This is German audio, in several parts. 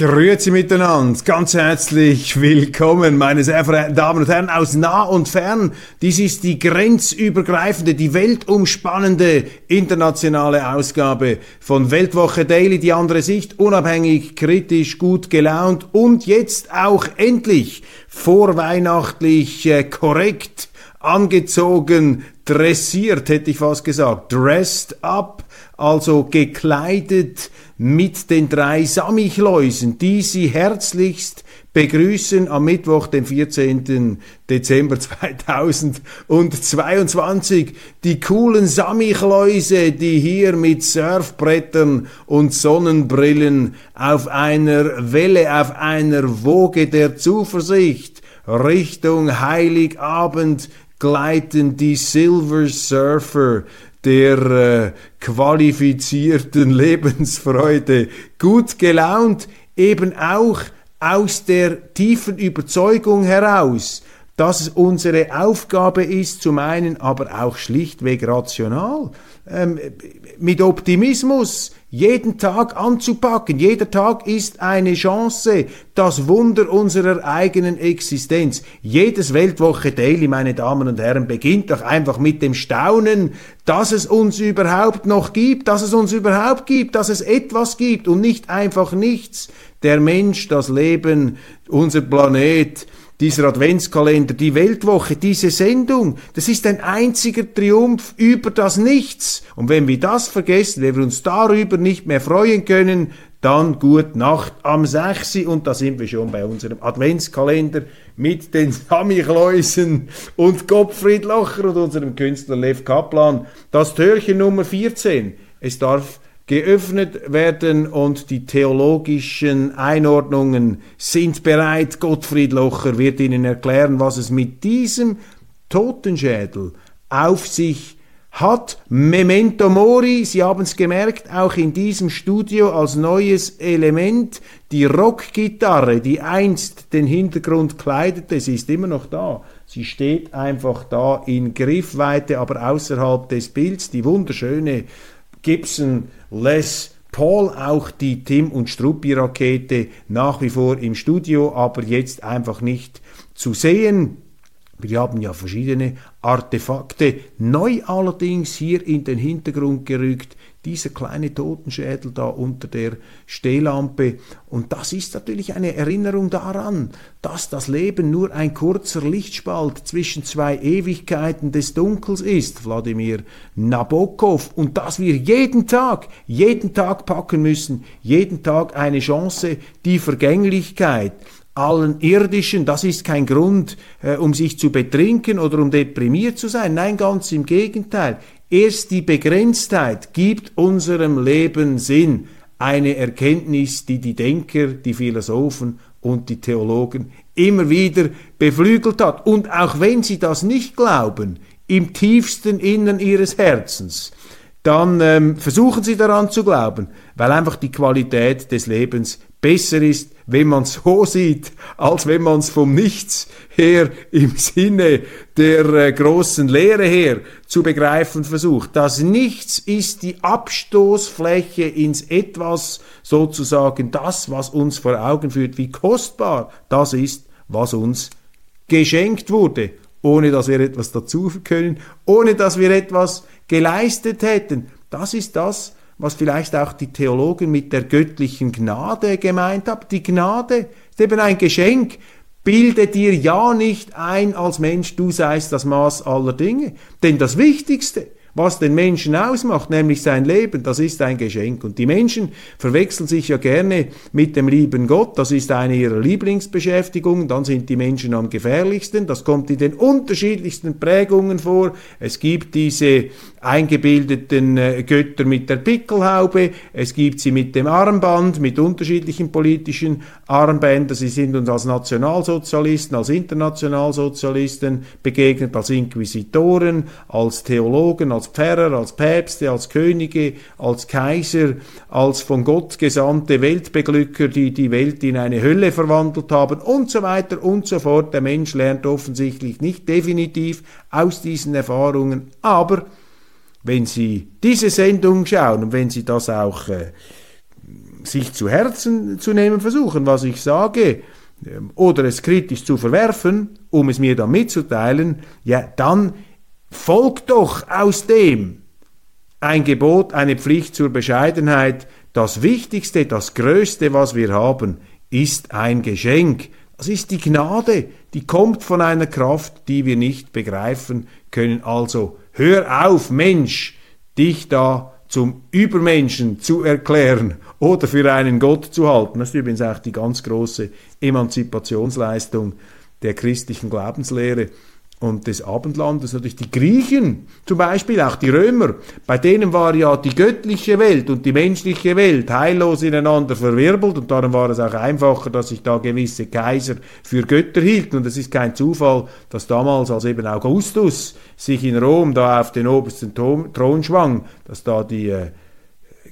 Grüezi miteinander, ganz herzlich willkommen, meine sehr verehrten Damen und Herren aus nah und fern. Dies ist die grenzübergreifende, die weltumspannende internationale Ausgabe von Weltwoche Daily, die andere Sicht, unabhängig, kritisch, gut gelaunt und jetzt auch endlich vorweihnachtlich äh, korrekt angezogen, dressiert, hätte ich fast gesagt, dressed up, also gekleidet mit den drei Sammichläusen, die Sie herzlichst begrüßen am Mittwoch, den 14. Dezember 2022. Die coolen Sammichläuse, die hier mit Surfbrettern und Sonnenbrillen auf einer Welle, auf einer Woge der Zuversicht Richtung Heiligabend gleiten die Silver Surfer der äh, qualifizierten Lebensfreude, gut gelaunt, eben auch aus der tiefen Überzeugung heraus, dass es unsere Aufgabe ist, zum einen aber auch schlichtweg rational, ähm, mit Optimismus jeden Tag anzupacken. Jeder Tag ist eine Chance, das Wunder unserer eigenen Existenz. Jedes Weltwoche Daily, meine Damen und Herren, beginnt doch einfach mit dem Staunen, dass es uns überhaupt noch gibt, dass es uns überhaupt gibt, dass es etwas gibt und nicht einfach nichts. Der Mensch, das Leben, unser Planet, dieser Adventskalender, die Weltwoche, diese Sendung, das ist ein einziger Triumph über das Nichts. Und wenn wir das vergessen, wenn wir uns darüber nicht mehr freuen können, dann gut Nacht am 6. Und da sind wir schon bei unserem Adventskalender mit den Samichleusen und Gottfried Locher und unserem Künstler Lev Kaplan. Das Türchen Nummer 14. Es darf geöffnet werden und die theologischen Einordnungen sind bereit. Gottfried Locher wird Ihnen erklären, was es mit diesem Totenschädel auf sich hat. Memento Mori, Sie haben es gemerkt, auch in diesem Studio als neues Element die Rockgitarre, die einst den Hintergrund kleidete, sie ist immer noch da. Sie steht einfach da in Griffweite, aber außerhalb des Bilds, die wunderschöne Gibson Les Paul, auch die Tim und Struppi-Rakete nach wie vor im Studio, aber jetzt einfach nicht zu sehen. Wir haben ja verschiedene Artefakte, neu allerdings hier in den Hintergrund gerückt, dieser kleine Totenschädel da unter der Stehlampe. Und das ist natürlich eine Erinnerung daran, dass das Leben nur ein kurzer Lichtspalt zwischen zwei Ewigkeiten des Dunkels ist, Wladimir Nabokov, und dass wir jeden Tag, jeden Tag packen müssen, jeden Tag eine Chance, die Vergänglichkeit, allen irdischen, das ist kein Grund, äh, um sich zu betrinken oder um deprimiert zu sein. Nein, ganz im Gegenteil. Erst die Begrenztheit gibt unserem Leben Sinn. Eine Erkenntnis, die die Denker, die Philosophen und die Theologen immer wieder beflügelt hat. Und auch wenn sie das nicht glauben, im tiefsten Innern ihres Herzens, dann ähm, versuchen sie daran zu glauben, weil einfach die Qualität des Lebens besser ist, wenn man es so sieht, als wenn man es vom Nichts her im Sinne der äh, großen Lehre her zu begreifen versucht. Das Nichts ist die Abstoßfläche ins Etwas, sozusagen das, was uns vor Augen führt, wie kostbar das ist, was uns geschenkt wurde, ohne dass wir etwas dazu können, ohne dass wir etwas geleistet hätten. Das ist das, was vielleicht auch die Theologen mit der göttlichen Gnade gemeint haben. Die Gnade ist eben ein Geschenk. Bilde dir ja nicht ein als Mensch, du seist das Maß aller Dinge. Denn das Wichtigste, was den Menschen ausmacht, nämlich sein Leben, das ist ein Geschenk. Und die Menschen verwechseln sich ja gerne mit dem lieben Gott, das ist eine ihrer Lieblingsbeschäftigungen, dann sind die Menschen am gefährlichsten, das kommt in den unterschiedlichsten Prägungen vor. Es gibt diese eingebildeten äh, Götter mit der Pickelhaube, es gibt sie mit dem Armband, mit unterschiedlichen politischen Armbändern, sie sind uns als Nationalsozialisten, als Internationalsozialisten begegnet, als Inquisitoren, als Theologen, als Pfarrer, als Päpste, als Könige, als Kaiser, als von Gott gesandte Weltbeglücker, die die Welt in eine Hölle verwandelt haben und so weiter und so fort. Der Mensch lernt offensichtlich nicht definitiv aus diesen Erfahrungen, aber wenn Sie diese Sendung schauen und wenn Sie das auch äh, sich zu Herzen zu nehmen versuchen, was ich sage, ähm, oder es kritisch zu verwerfen, um es mir dann mitzuteilen, ja, dann folgt doch aus dem ein Gebot, eine Pflicht zur Bescheidenheit. Das Wichtigste, das Größte, was wir haben, ist ein Geschenk. Das ist die Gnade, die kommt von einer Kraft, die wir nicht begreifen können. Also hör auf, Mensch, dich da zum Übermenschen zu erklären oder für einen Gott zu halten. Das ist übrigens auch die ganz große Emanzipationsleistung der christlichen Glaubenslehre und des Abendlandes, natürlich die Griechen, zum Beispiel auch die Römer, bei denen war ja die göttliche Welt und die menschliche Welt heillos ineinander verwirbelt und darum war es auch einfacher, dass sich da gewisse Kaiser für Götter hielten. Und es ist kein Zufall, dass damals, als eben Augustus sich in Rom da auf den obersten Thron schwang, dass da die äh,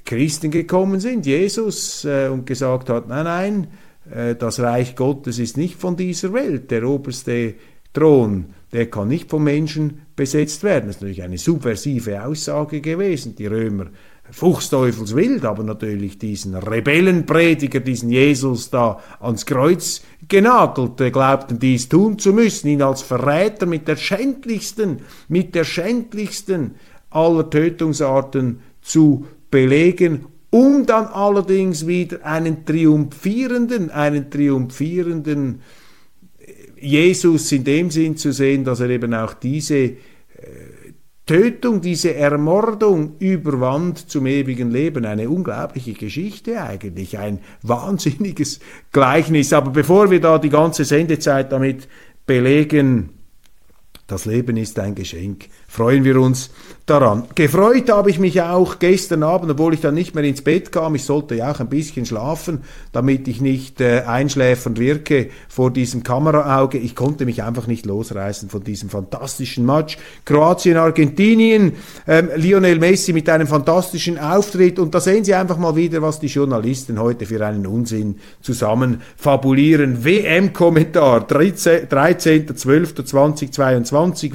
Christen gekommen sind, Jesus, äh, und gesagt hat, nein, nein, äh, das Reich Gottes ist nicht von dieser Welt, der oberste Thron der kann nicht vom Menschen besetzt werden. Das ist natürlich eine subversive Aussage gewesen. Die Römer fuchsteufelswild, aber natürlich diesen Rebellenprediger, diesen Jesus da ans Kreuz genagelt, glaubten dies tun zu müssen, ihn als Verräter mit der schändlichsten, mit der schändlichsten aller Tötungsarten zu belegen, um dann allerdings wieder einen triumphierenden, einen triumphierenden Jesus in dem Sinn zu sehen, dass er eben auch diese äh, Tötung, diese Ermordung überwand zum ewigen Leben. Eine unglaubliche Geschichte eigentlich, ein wahnsinniges Gleichnis. Aber bevor wir da die ganze Sendezeit damit belegen, das Leben ist ein Geschenk, freuen wir uns daran. Gefreut habe ich mich auch gestern Abend, obwohl ich dann nicht mehr ins Bett kam. Ich sollte ja auch ein bisschen schlafen, damit ich nicht äh, einschläfernd wirke vor diesem Kameraauge. Ich konnte mich einfach nicht losreißen von diesem fantastischen Match. Kroatien, Argentinien, ähm, Lionel Messi mit einem fantastischen Auftritt. Und da sehen Sie einfach mal wieder, was die Journalisten heute für einen Unsinn zusammen fabulieren. WM-Kommentar, 13.12.2022,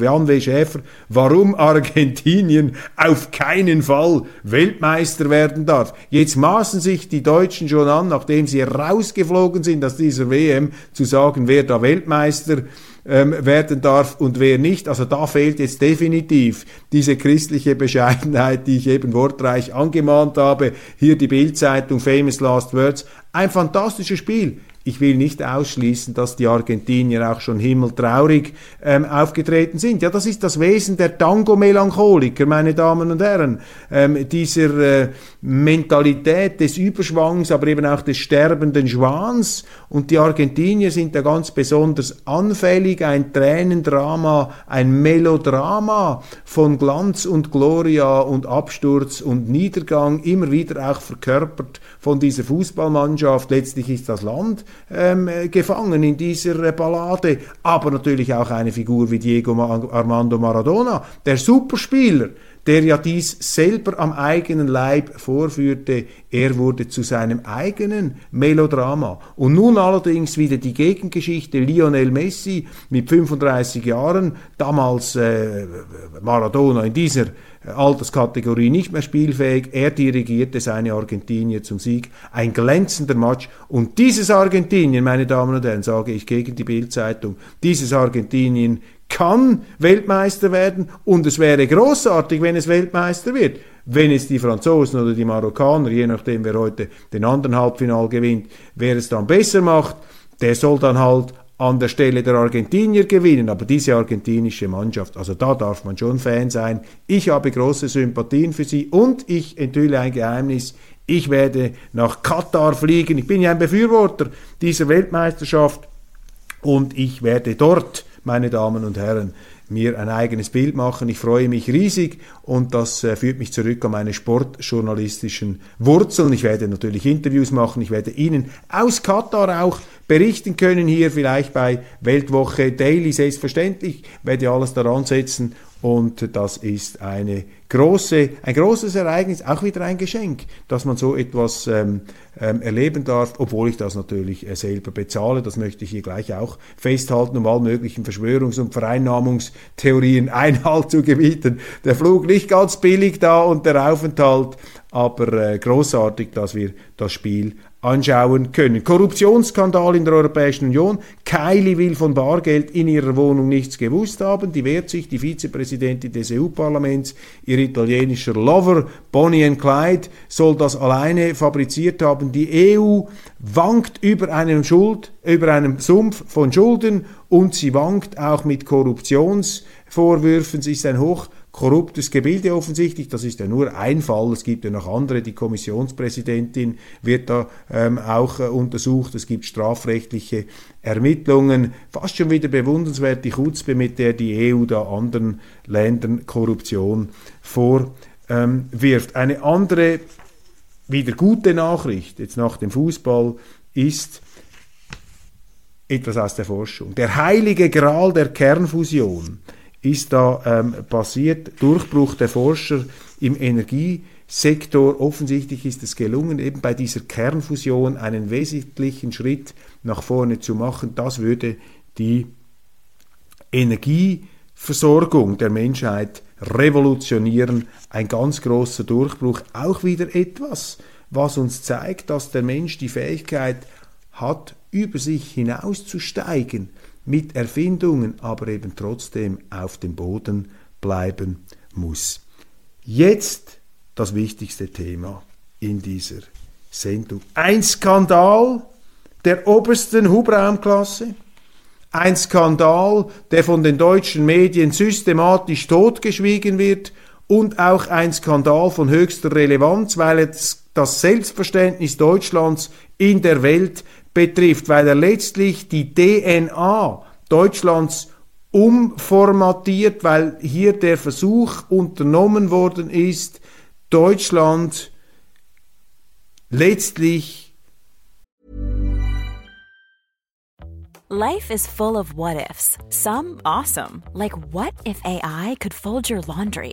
Jan W. Schäfer, warum Argentinien Argentinien auf keinen Fall Weltmeister werden darf. Jetzt maßen sich die Deutschen schon an, nachdem sie rausgeflogen sind aus dieser WM, zu sagen, wer da Weltmeister ähm, werden darf und wer nicht. Also da fehlt jetzt definitiv diese christliche Bescheidenheit, die ich eben wortreich angemahnt habe. Hier die Bildzeitung, Famous Last Words. Ein fantastisches Spiel. Ich will nicht ausschließen, dass die Argentinier auch schon himmeltraurig ähm, aufgetreten sind. Ja, das ist das Wesen der Tango-Melancholiker, meine Damen und Herren. Ähm, dieser äh, Mentalität des Überschwangs, aber eben auch des sterbenden Schwans. Und die Argentinier sind da ganz besonders anfällig. Ein Tränendrama, ein Melodrama von Glanz und Gloria und Absturz und Niedergang, immer wieder auch verkörpert von dieser Fußballmannschaft. Letztlich ist das Land ähm, gefangen in dieser Ballade, aber natürlich auch eine Figur wie Diego Armando Maradona, der Superspieler, der ja dies selber am eigenen Leib vorführte, er wurde zu seinem eigenen Melodrama. Und nun allerdings wieder die Gegengeschichte Lionel Messi mit 35 Jahren, damals äh, Maradona in dieser Alterskategorie nicht mehr spielfähig. Er dirigierte seine Argentinier zum Sieg. Ein glänzender Match. Und dieses Argentinien, meine Damen und Herren, sage ich gegen die Bildzeitung, dieses Argentinien kann Weltmeister werden und es wäre großartig, wenn es Weltmeister wird. Wenn es die Franzosen oder die Marokkaner, je nachdem wer heute den anderen Halbfinal gewinnt, wer es dann besser macht, der soll dann halt an der Stelle der Argentinier gewinnen, aber diese argentinische Mannschaft, also da darf man schon Fan sein. Ich habe große Sympathien für sie und ich enthülle ein Geheimnis. Ich werde nach Katar fliegen. Ich bin ja ein Befürworter dieser Weltmeisterschaft und ich werde dort, meine Damen und Herren, mir ein eigenes Bild machen. Ich freue mich riesig und das äh, führt mich zurück an meine sportjournalistischen Wurzeln. Ich werde natürlich Interviews machen. Ich werde Ihnen aus Katar auch berichten können, hier vielleicht bei Weltwoche Daily selbstverständlich. Ich werde alles daran setzen und das ist eine große, ein großes Ereignis, auch wieder ein Geschenk, dass man so etwas ähm, ähm, erleben darf, obwohl ich das natürlich äh, selber bezahle. Das möchte ich hier gleich auch festhalten, um all möglichen Verschwörungs- und Vereinnahmungstheorien Einhalt zu gebieten. Der Flug nicht ganz billig da und der Aufenthalt, aber äh, großartig, dass wir das Spiel anschauen können. Korruptionsskandal in der Europäischen Union. Kylie will von Bargeld in ihrer Wohnung nichts gewusst haben. Die wehrt sich, die Vizepräsidentin des EU-Parlaments, ihr italienischer Lover Bonnie and Clyde soll das alleine fabriziert haben. Die EU wankt über einem Schuld, über einem Sumpf von Schulden und sie wankt auch mit Korruptionsvorwürfen. Sie ist ein hoch korruptes Gebilde offensichtlich. Das ist ja nur ein Fall. Es gibt ja noch andere. Die Kommissionspräsidentin wird da ähm, auch äh, untersucht. Es gibt strafrechtliche Ermittlungen. Fast schon wieder bewundernswert die Chutzpe, mit der die EU da anderen Ländern Korruption vorwirft. Ähm, Eine andere, wieder gute Nachricht jetzt nach dem Fußball ist, etwas aus der Forschung. Der heilige Gral der Kernfusion ist da ähm, passiert. Durchbruch der Forscher im Energiesektor. Offensichtlich ist es gelungen, eben bei dieser Kernfusion einen wesentlichen Schritt nach vorne zu machen. Das würde die Energieversorgung der Menschheit revolutionieren. Ein ganz großer Durchbruch. Auch wieder etwas, was uns zeigt, dass der Mensch die Fähigkeit hat, über sich hinauszusteigen mit Erfindungen, aber eben trotzdem auf dem Boden bleiben muss. Jetzt das wichtigste Thema in dieser Sendung. Ein Skandal der obersten Hubraumklasse, ein Skandal, der von den deutschen Medien systematisch totgeschwiegen wird und auch ein Skandal von höchster Relevanz, weil es das Selbstverständnis Deutschlands in der Welt betrifft, weil er letztlich die DNA Deutschlands umformatiert, weil hier der Versuch unternommen worden ist, Deutschland letztlich Life is full of what ifs. Some awesome, like what if AI could fold your laundry?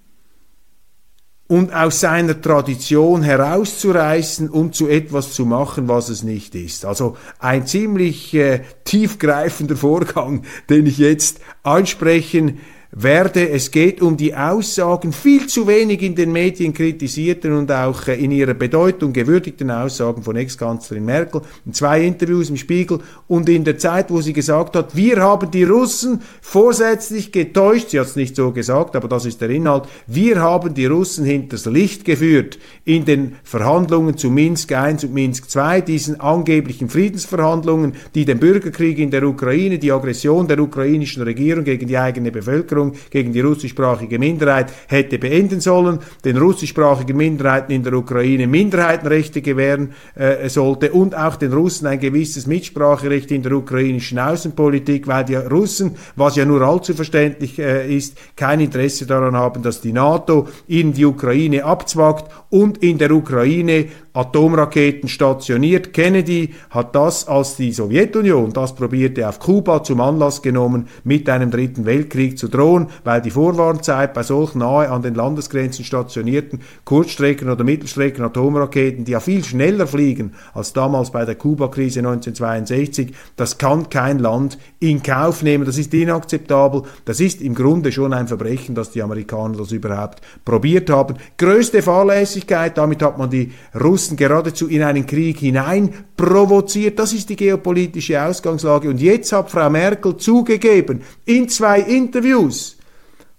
und aus seiner Tradition herauszureißen und zu etwas zu machen, was es nicht ist. Also ein ziemlich äh, tiefgreifender Vorgang, den ich jetzt ansprechen werde. Es geht um die Aussagen, viel zu wenig in den Medien kritisierten und auch äh, in ihrer Bedeutung gewürdigten Aussagen von Ex-Kanzlerin Merkel, in zwei Interviews im Spiegel und in der Zeit, wo sie gesagt hat, wir haben die Russen vorsätzlich getäuscht, sie hat es nicht so gesagt, aber das ist der Inhalt, wir haben die Russen hinters Licht geführt in den Verhandlungen zu Minsk I und Minsk II, diesen angeblichen Friedensverhandlungen, die den Bürgerkrieg in der Ukraine, die Aggression der ukrainischen Regierung gegen die eigene Bevölkerung Verschwörung gegen die russischsprachige Minderheit hätte beenden sollen, den russischsprachigen Minderheiten in der Ukraine Minderheitenrechte gewähren äh, sollte und auch den Russen ein gewisses Mitspracherecht in der ukrainischen Außenpolitik, weil die Russen, was ja nur allzu verständlich äh, ist, kein Interesse daran haben, dass die NATO in die Ukraine abzwackt und in der Ukraine Atomraketen stationiert. Kennedy hat das, als die Sowjetunion das probierte, auf Kuba zum Anlass genommen, mit einem dritten Weltkrieg zu drohen, weil die Vorwarnzeit bei solchen nahe an den Landesgrenzen stationierten Kurzstrecken- oder Mittelstrecken Atomraketen, die ja viel schneller fliegen als damals bei der Kuba-Krise 1962, das kann kein Land in Kauf nehmen. Das ist inakzeptabel. Das ist im Grunde schon ein Verbrechen, dass die Amerikaner das überhaupt probiert haben. Größte Fahrlässigkeit, damit hat man die Russen Russen geradezu in einen Krieg hinein provoziert. Das ist die geopolitische Ausgangslage. Und jetzt hat Frau Merkel zugegeben, in zwei Interviews,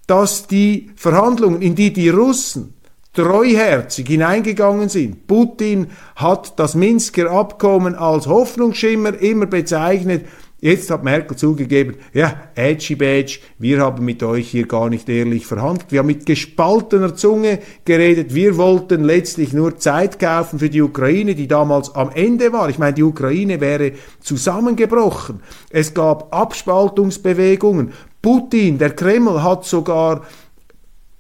dass die Verhandlungen, in die die Russen treuherzig hineingegangen sind. Putin hat das Minsker Abkommen als Hoffnungsschimmer immer bezeichnet Jetzt hat Merkel zugegeben, ja, Edgy Badge, wir haben mit euch hier gar nicht ehrlich verhandelt. Wir haben mit gespaltener Zunge geredet. Wir wollten letztlich nur Zeit kaufen für die Ukraine, die damals am Ende war. Ich meine, die Ukraine wäre zusammengebrochen. Es gab Abspaltungsbewegungen. Putin, der Kreml hat sogar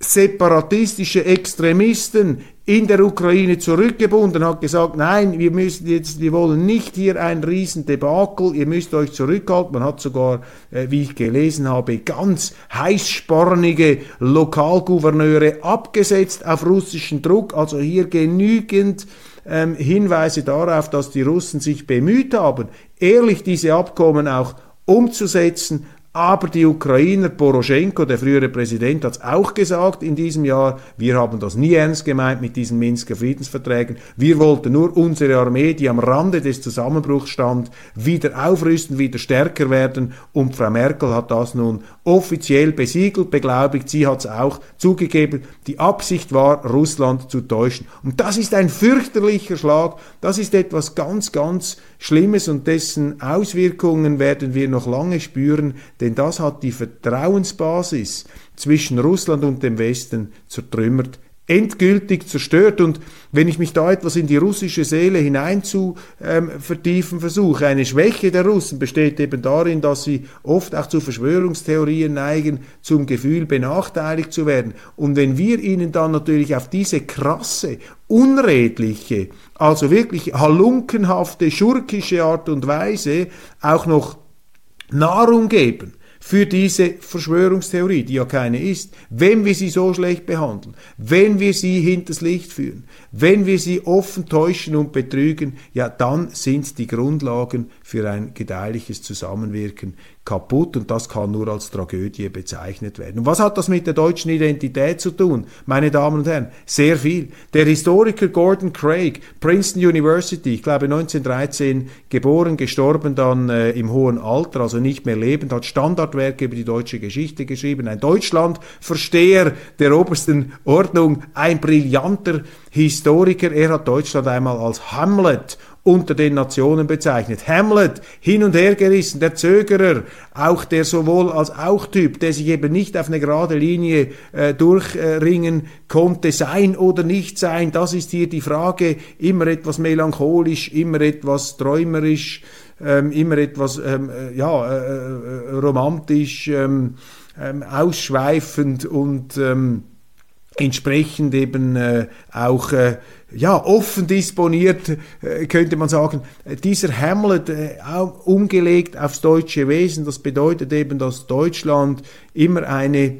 separatistische Extremisten in der Ukraine zurückgebunden, hat gesagt, nein, wir müssen jetzt, wir wollen nicht hier ein Riesendebakel, ihr müsst euch zurückhalten. Man hat sogar, äh, wie ich gelesen habe, ganz heißspornige Lokalgouverneure abgesetzt auf russischen Druck. Also hier genügend ähm, Hinweise darauf, dass die Russen sich bemüht haben, ehrlich diese Abkommen auch umzusetzen, aber die Ukrainer, Poroschenko, der frühere Präsident, hat es auch gesagt in diesem Jahr, wir haben das nie ernst gemeint mit diesen Minsker Friedensverträgen. Wir wollten nur unsere Armee, die am Rande des Zusammenbruchs stand, wieder aufrüsten, wieder stärker werden. Und Frau Merkel hat das nun offiziell besiegelt, beglaubigt. Sie hat es auch zugegeben. Die Absicht war, Russland zu täuschen. Und das ist ein fürchterlicher Schlag. Das ist etwas ganz, ganz Schlimmes und dessen Auswirkungen werden wir noch lange spüren, denn das hat die Vertrauensbasis zwischen Russland und dem Westen zertrümmert endgültig zerstört. Und wenn ich mich da etwas in die russische Seele hinein zu ähm, vertiefen versuche, eine Schwäche der Russen besteht eben darin, dass sie oft auch zu Verschwörungstheorien neigen, zum Gefühl benachteiligt zu werden. Und wenn wir ihnen dann natürlich auf diese krasse, unredliche, also wirklich halunkenhafte, schurkische Art und Weise auch noch Nahrung geben, für diese Verschwörungstheorie, die ja keine ist, wenn wir sie so schlecht behandeln, wenn wir sie hinters Licht führen, wenn wir sie offen täuschen und betrügen, ja, dann sind die Grundlagen für ein gedeihliches Zusammenwirken kaputt und das kann nur als Tragödie bezeichnet werden. Und was hat das mit der deutschen Identität zu tun, meine Damen und Herren? Sehr viel. Der Historiker Gordon Craig, Princeton University, ich glaube 1913 geboren, gestorben dann äh, im hohen Alter, also nicht mehr lebend, hat Standardwerke über die deutsche Geschichte geschrieben, ein Deutschlandversteher der obersten Ordnung, ein brillanter Historiker. Er hat Deutschland einmal als Hamlet unter den Nationen bezeichnet. Hamlet, hin und her gerissen, der Zögerer, auch der sowohl als auch Typ, der sich eben nicht auf eine gerade Linie äh, durchringen konnte, sein oder nicht sein, das ist hier die Frage, immer etwas melancholisch, immer etwas träumerisch, ähm, immer etwas ähm, äh, ja, äh, äh, romantisch, ähm, ähm ausschweifend und ähm, entsprechend eben äh, auch äh, ja, offen disponiert, äh, könnte man sagen. Dieser Hamlet äh, umgelegt aufs deutsche Wesen, das bedeutet eben, dass Deutschland immer eine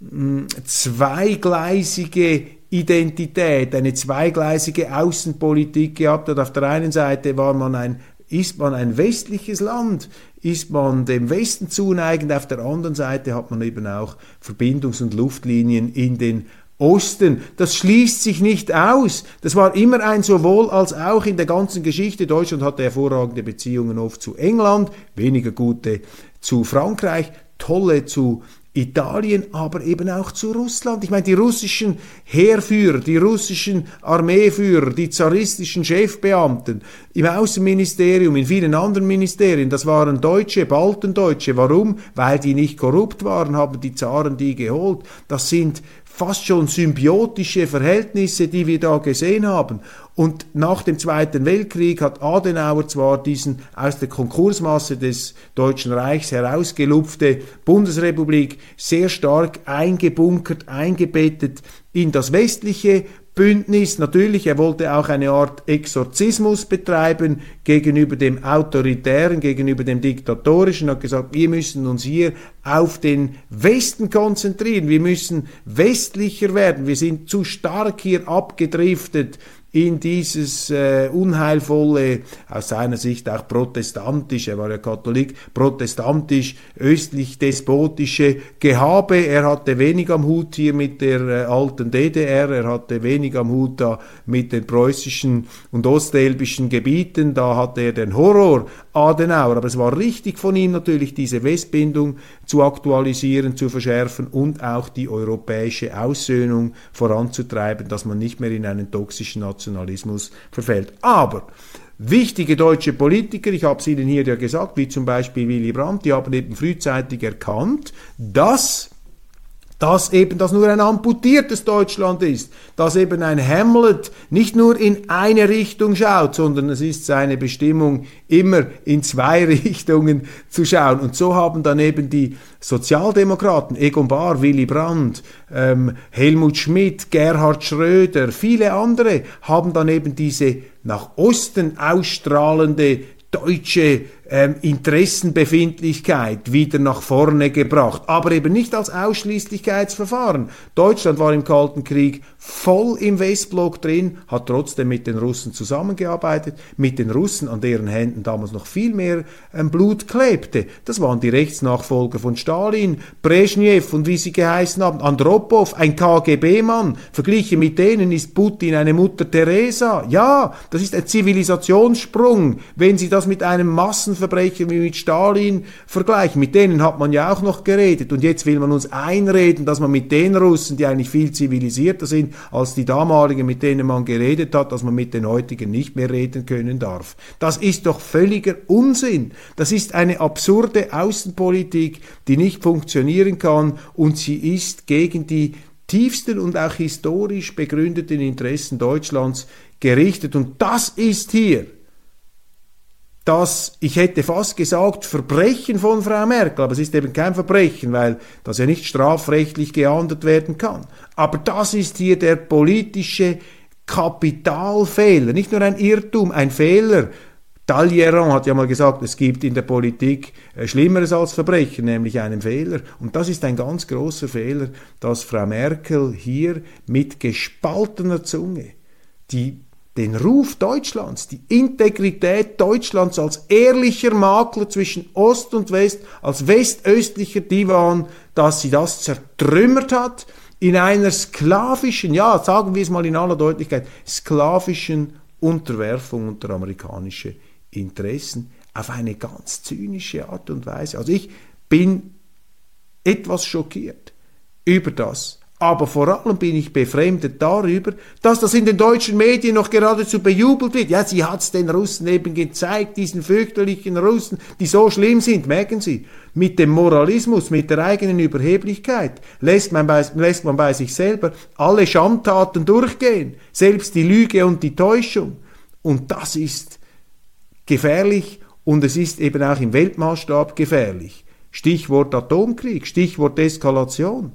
mh, zweigleisige Identität, eine zweigleisige Außenpolitik gehabt hat. Auf der einen Seite war man ein ist man ein westliches Land? Ist man dem Westen zuneigend? Auf der anderen Seite hat man eben auch Verbindungs- und Luftlinien in den Osten. Das schließt sich nicht aus. Das war immer ein sowohl als auch in der ganzen Geschichte. Deutschland hatte hervorragende Beziehungen oft zu England, weniger gute zu Frankreich, tolle zu Italien, aber eben auch zu Russland. Ich meine, die russischen Heerführer, die russischen Armeeführer, die zaristischen Chefbeamten im Außenministerium, in vielen anderen Ministerien, das waren Deutsche, Baltendeutsche. Warum? Weil die nicht korrupt waren, haben die Zaren die geholt. Das sind fast schon symbiotische Verhältnisse, die wir da gesehen haben. Und nach dem Zweiten Weltkrieg hat Adenauer zwar diesen aus der Konkursmasse des Deutschen Reichs herausgelupfte Bundesrepublik sehr stark eingebunkert, eingebettet in das westliche Bündnis. Natürlich, er wollte auch eine Art Exorzismus betreiben gegenüber dem Autoritären, gegenüber dem Diktatorischen, hat gesagt, wir müssen uns hier auf den Westen konzentrieren, wir müssen westlicher werden, wir sind zu stark hier abgedriftet in dieses äh, unheilvolle, aus seiner Sicht auch protestantisch, er war ja Katholik, protestantisch, östlich-despotische Gehabe. Er hatte wenig am Hut hier mit der äh, alten DDR, er hatte wenig am Hut da mit den preußischen und ostelbischen Gebieten, da hatte er den Horror Adenauer. Aber es war richtig von ihm natürlich, diese Westbindung zu aktualisieren, zu verschärfen und auch die europäische Aussöhnung voranzutreiben, dass man nicht mehr in einen toxischen Nationalismus verfällt. Aber wichtige deutsche Politiker, ich habe es Ihnen hier ja gesagt, wie zum Beispiel Willy Brandt, die haben eben frühzeitig erkannt, dass dass eben das nur ein amputiertes Deutschland ist, dass eben ein Hamlet nicht nur in eine Richtung schaut, sondern es ist seine Bestimmung, immer in zwei Richtungen zu schauen. Und so haben dann eben die Sozialdemokraten, Egon Bahr, Willy Brandt, ähm, Helmut Schmidt, Gerhard Schröder, viele andere, haben dann eben diese nach Osten ausstrahlende deutsche ähm, Interessenbefindlichkeit wieder nach vorne gebracht, aber eben nicht als Ausschließlichkeitsverfahren. Deutschland war im Kalten Krieg voll im Westblock drin, hat trotzdem mit den Russen zusammengearbeitet, mit den Russen, an deren Händen damals noch viel mehr ähm, Blut klebte. Das waren die Rechtsnachfolger von Stalin, Brezhnev und wie sie geheißen haben, Andropov, ein KGB-Mann. Verglichen mit denen ist Putin eine Mutter Teresa. Ja, das ist ein Zivilisationssprung, wenn Sie das mit einem Massen Verbrecher wie mit Stalin vergleichen. Mit denen hat man ja auch noch geredet. Und jetzt will man uns einreden, dass man mit den Russen, die eigentlich viel zivilisierter sind als die damaligen, mit denen man geredet hat, dass man mit den heutigen nicht mehr reden können darf. Das ist doch völliger Unsinn. Das ist eine absurde Außenpolitik, die nicht funktionieren kann und sie ist gegen die tiefsten und auch historisch begründeten Interessen Deutschlands gerichtet. Und das ist hier das, ich hätte fast gesagt, Verbrechen von Frau Merkel, aber es ist eben kein Verbrechen, weil das ja nicht strafrechtlich geahndet werden kann. Aber das ist hier der politische Kapitalfehler, nicht nur ein Irrtum, ein Fehler. Talleyrand hat ja mal gesagt, es gibt in der Politik äh, Schlimmeres als Verbrechen, nämlich einen Fehler. Und das ist ein ganz großer Fehler, dass Frau Merkel hier mit gespaltener Zunge die den Ruf Deutschlands, die Integrität Deutschlands als ehrlicher Makler zwischen Ost und West, als westöstlicher Divan, dass sie das zertrümmert hat in einer sklavischen, ja, sagen wir es mal in aller Deutlichkeit, sklavischen Unterwerfung unter amerikanische Interessen auf eine ganz zynische Art und Weise. Also ich bin etwas schockiert über das, aber vor allem bin ich befremdet darüber, dass das in den deutschen Medien noch geradezu bejubelt wird. Ja, sie hat es den Russen eben gezeigt, diesen fürchterlichen Russen, die so schlimm sind, merken Sie. Mit dem Moralismus, mit der eigenen Überheblichkeit lässt man, bei, lässt man bei sich selber alle Schandtaten durchgehen, selbst die Lüge und die Täuschung. Und das ist gefährlich und es ist eben auch im Weltmaßstab gefährlich. Stichwort Atomkrieg, Stichwort Eskalation.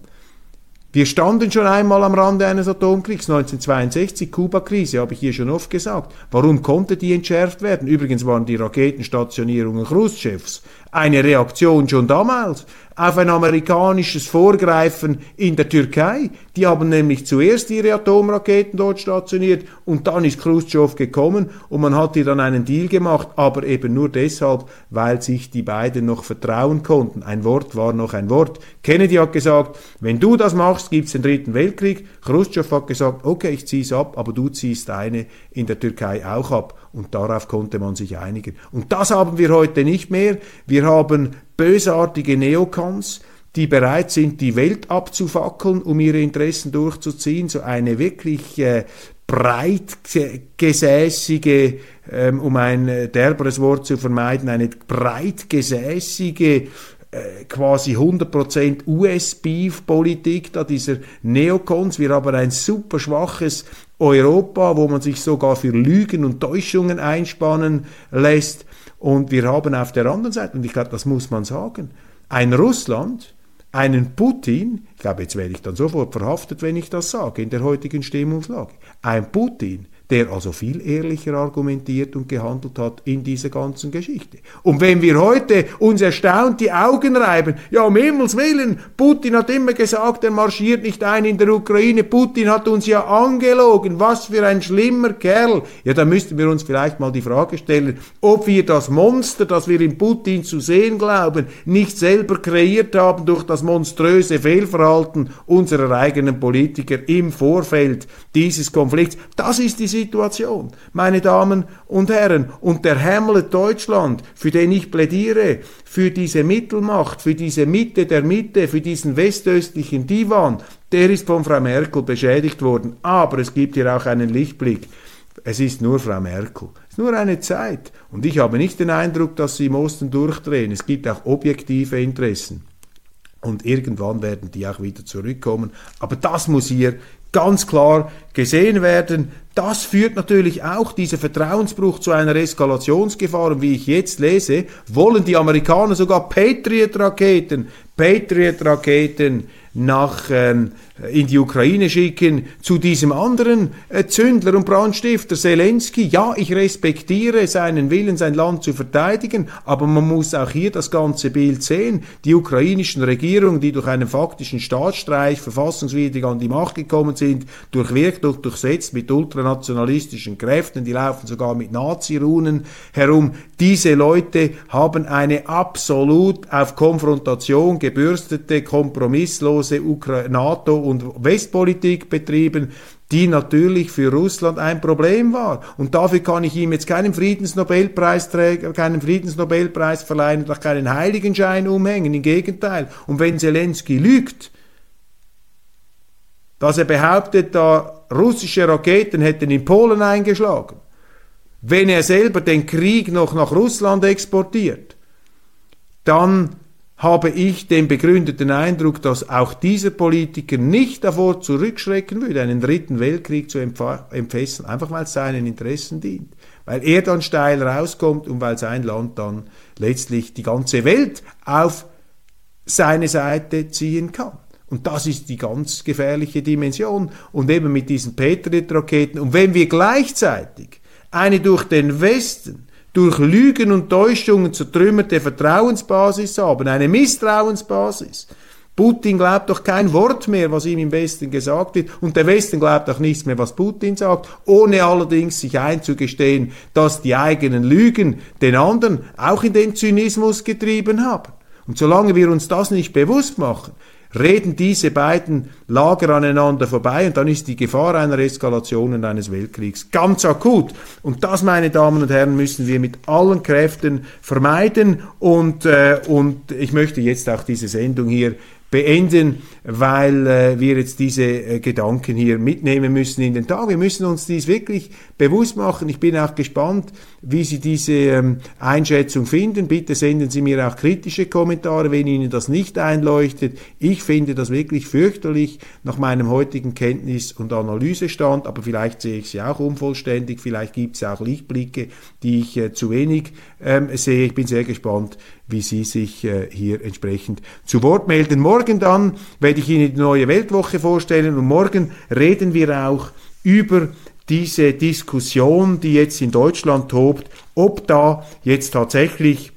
Wir standen schon einmal am Rande eines Atomkriegs, 1962, Kuba-Krise, habe ich hier schon oft gesagt. Warum konnte die entschärft werden? Übrigens waren die Raketenstationierungen Khrushchevs eine Reaktion schon damals auf ein amerikanisches Vorgreifen in der Türkei. Die haben nämlich zuerst ihre Atomraketen dort stationiert und dann ist Khrushchev gekommen und man hat hier dann einen Deal gemacht, aber eben nur deshalb, weil sich die beiden noch vertrauen konnten. Ein Wort war noch ein Wort. Kennedy hat gesagt, wenn du das machst, gibt's den dritten Weltkrieg. Khrushchev hat gesagt, okay, ich zieh's ab, aber du ziehst eine in der Türkei auch ab. Und darauf konnte man sich einigen. Und das haben wir heute nicht mehr. Wir haben bösartige Neokons, die bereit sind, die Welt abzufackeln, um ihre Interessen durchzuziehen, so eine wirklich äh, breitgesäßige, ähm, um ein äh, derberes Wort zu vermeiden, eine breitgesäßige äh, quasi 100% US-Beef-Politik da dieser Neokons. Wir haben ein super schwaches Europa, wo man sich sogar für Lügen und Täuschungen einspannen lässt. Und wir haben auf der anderen Seite, und ich glaube, das muss man sagen, ein Russland, einen Putin, ich glaube, jetzt werde ich dann sofort verhaftet, wenn ich das sage, in der heutigen Stimmungslage, ein Putin, der also viel ehrlicher argumentiert und gehandelt hat in dieser ganzen Geschichte. Und wenn wir heute uns erstaunt die Augen reiben, ja um Himmels Willen, Putin hat immer gesagt, er marschiert nicht ein in der Ukraine, Putin hat uns ja angelogen, was für ein schlimmer Kerl. Ja, da müssten wir uns vielleicht mal die Frage stellen, ob wir das Monster, das wir in Putin zu sehen glauben, nicht selber kreiert haben durch das monströse Fehlverhalten unserer eigenen Politiker im Vorfeld dieses Konflikts. Das ist die Situation, meine Damen und Herren. Und der Hamlet Deutschland, für den ich plädiere, für diese Mittelmacht, für diese Mitte der Mitte, für diesen westöstlichen Divan, der ist von Frau Merkel beschädigt worden. Aber es gibt hier auch einen Lichtblick. Es ist nur Frau Merkel. Es ist nur eine Zeit. Und ich habe nicht den Eindruck, dass sie im Osten durchdrehen. Es gibt auch objektive Interessen. Und irgendwann werden die auch wieder zurückkommen. Aber das muss hier ganz klar gesehen werden. Das führt natürlich auch dieser Vertrauensbruch zu einer Eskalationsgefahr. Und wie ich jetzt lese, wollen die Amerikaner sogar Patriot-Raketen, Patriot-Raketen nach ähm, in die Ukraine schicken zu diesem anderen äh, Zündler und Brandstifter Zelensky. Ja, ich respektiere seinen Willen, sein Land zu verteidigen, aber man muss auch hier das ganze Bild sehen. Die ukrainischen Regierungen, die durch einen faktischen Staatsstreich verfassungswidrig an die Macht gekommen sind, durchwirkt und durchsetzt mit ultranationalistischen Kräften, die laufen sogar mit Nazi-Runen herum. Diese Leute haben eine absolut auf Konfrontation gebürstete, kompromisslose NATO und Westpolitik betrieben, die natürlich für Russland ein Problem war. Und dafür kann ich ihm jetzt keinen Friedensnobelpreis keinen Friedensnobelpreis verleihen und auch keinen Heiligenschein umhängen. Im Gegenteil. Und wenn Zelensky lügt, dass er behauptet, da russische Raketen hätten in Polen eingeschlagen, wenn er selber den Krieg noch nach Russland exportiert, dann habe ich den begründeten Eindruck, dass auch dieser Politiker nicht davor zurückschrecken würde, einen dritten Weltkrieg zu entfesseln, einfach weil es seinen Interessen dient. Weil er dann steil rauskommt und weil sein Land dann letztlich die ganze Welt auf seine Seite ziehen kann. Und das ist die ganz gefährliche Dimension. Und eben mit diesen Patriot-Raketen. Und wenn wir gleichzeitig eine durch den Westen durch Lügen und Täuschungen zertrümmerte Vertrauensbasis haben, eine Misstrauensbasis. Putin glaubt doch kein Wort mehr, was ihm im Westen gesagt wird, und der Westen glaubt auch nichts mehr, was Putin sagt, ohne allerdings sich einzugestehen, dass die eigenen Lügen den anderen auch in den Zynismus getrieben haben. Und solange wir uns das nicht bewusst machen, reden diese beiden Lager aneinander vorbei und dann ist die Gefahr einer Eskalation und eines Weltkriegs ganz akut. Und das, meine Damen und Herren, müssen wir mit allen Kräften vermeiden. Und, äh, und ich möchte jetzt auch diese Sendung hier beenden, weil äh, wir jetzt diese äh, Gedanken hier mitnehmen müssen in den Tag. Wir müssen uns dies wirklich bewusst machen. Ich bin auch gespannt, wie Sie diese ähm, Einschätzung finden. Bitte senden Sie mir auch kritische Kommentare, wenn Ihnen das nicht einleuchtet. Ich finde das wirklich fürchterlich nach meinem heutigen Kenntnis- und Analysestand, aber vielleicht sehe ich sie auch unvollständig, vielleicht gibt es auch Lichtblicke, die ich äh, zu wenig ähm, sehe. Ich bin sehr gespannt, wie Sie sich äh, hier entsprechend zu Wort melden. Morgen dann werde ich Ihnen die neue Weltwoche vorstellen und morgen reden wir auch über diese Diskussion, die jetzt in Deutschland tobt, ob da jetzt tatsächlich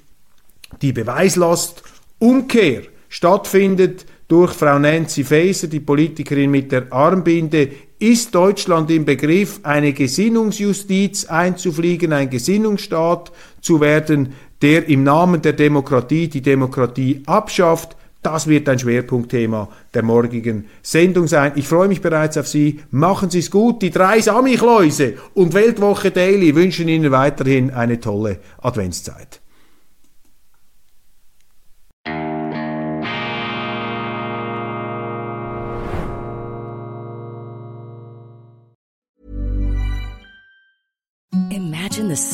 die Beweislastumkehr stattfindet durch Frau Nancy Faeser, die Politikerin mit der Armbinde, ist Deutschland im Begriff, eine Gesinnungsjustiz einzufliegen, ein Gesinnungsstaat zu werden, der im Namen der Demokratie die Demokratie abschafft. Das wird ein Schwerpunktthema der morgigen Sendung sein. Ich freue mich bereits auf Sie. Machen Sie es gut. Die drei Samichläuse und Weltwoche Daily wünschen Ihnen weiterhin eine tolle Adventszeit. Imagine the